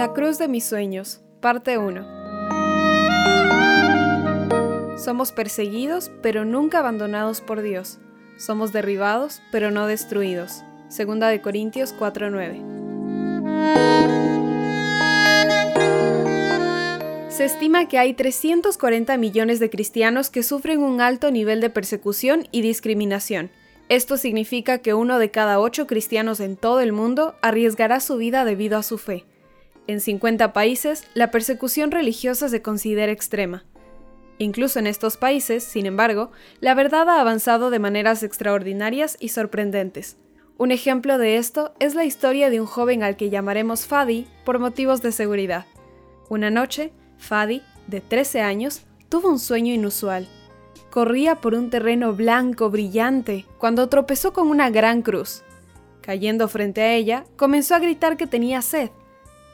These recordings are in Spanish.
La cruz de mis sueños, parte 1. Somos perseguidos, pero nunca abandonados por Dios. Somos derribados, pero no destruidos. Segunda de Corintios 4:9. Se estima que hay 340 millones de cristianos que sufren un alto nivel de persecución y discriminación. Esto significa que uno de cada ocho cristianos en todo el mundo arriesgará su vida debido a su fe. En 50 países, la persecución religiosa se considera extrema. Incluso en estos países, sin embargo, la verdad ha avanzado de maneras extraordinarias y sorprendentes. Un ejemplo de esto es la historia de un joven al que llamaremos Fadi por motivos de seguridad. Una noche, Fadi, de 13 años, tuvo un sueño inusual. Corría por un terreno blanco brillante cuando tropezó con una gran cruz. Cayendo frente a ella, comenzó a gritar que tenía sed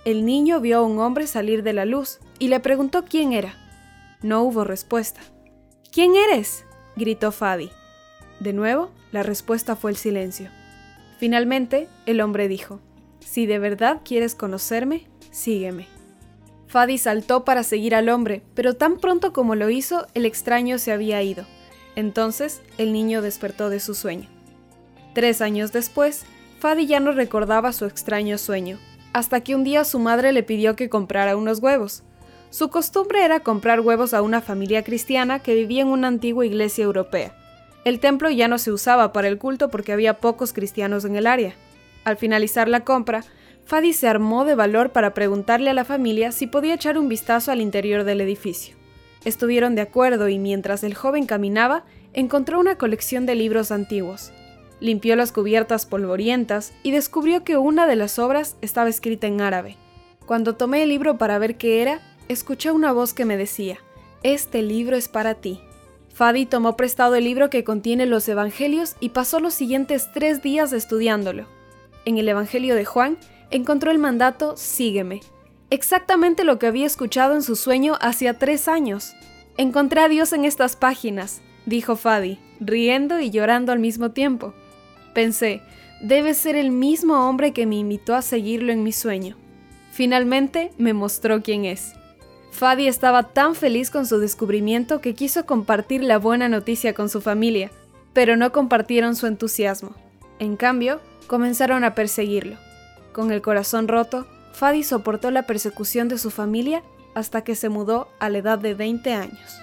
el niño vio a un hombre salir de la luz y le preguntó quién era. No hubo respuesta. ¿Quién eres? gritó Fadi. De nuevo, la respuesta fue el silencio. Finalmente, el hombre dijo, Si de verdad quieres conocerme, sígueme. Fadi saltó para seguir al hombre, pero tan pronto como lo hizo, el extraño se había ido. Entonces, el niño despertó de su sueño. Tres años después, Fadi ya no recordaba su extraño sueño, hasta que un día su madre le pidió que comprara unos huevos. Su costumbre era comprar huevos a una familia cristiana que vivía en una antigua iglesia europea. El templo ya no se usaba para el culto porque había pocos cristianos en el área. Al finalizar la compra, Fadi se armó de valor para preguntarle a la familia si podía echar un vistazo al interior del edificio. Estuvieron de acuerdo y mientras el joven caminaba, encontró una colección de libros antiguos. Limpió las cubiertas polvorientas y descubrió que una de las obras estaba escrita en árabe. Cuando tomé el libro para ver qué era, escuché una voz que me decía, Este libro es para ti. Fadi tomó prestado el libro que contiene los Evangelios y pasó los siguientes tres días estudiándolo. En el Evangelio de Juan encontró el mandato Sígueme, exactamente lo que había escuchado en su sueño hacía tres años. Encontré a Dios en estas páginas, dijo Fadi, riendo y llorando al mismo tiempo. Pensé, debe ser el mismo hombre que me invitó a seguirlo en mi sueño. Finalmente me mostró quién es. Fadi estaba tan feliz con su descubrimiento que quiso compartir la buena noticia con su familia, pero no compartieron su entusiasmo. En cambio, comenzaron a perseguirlo. Con el corazón roto, Fadi soportó la persecución de su familia hasta que se mudó a la edad de 20 años.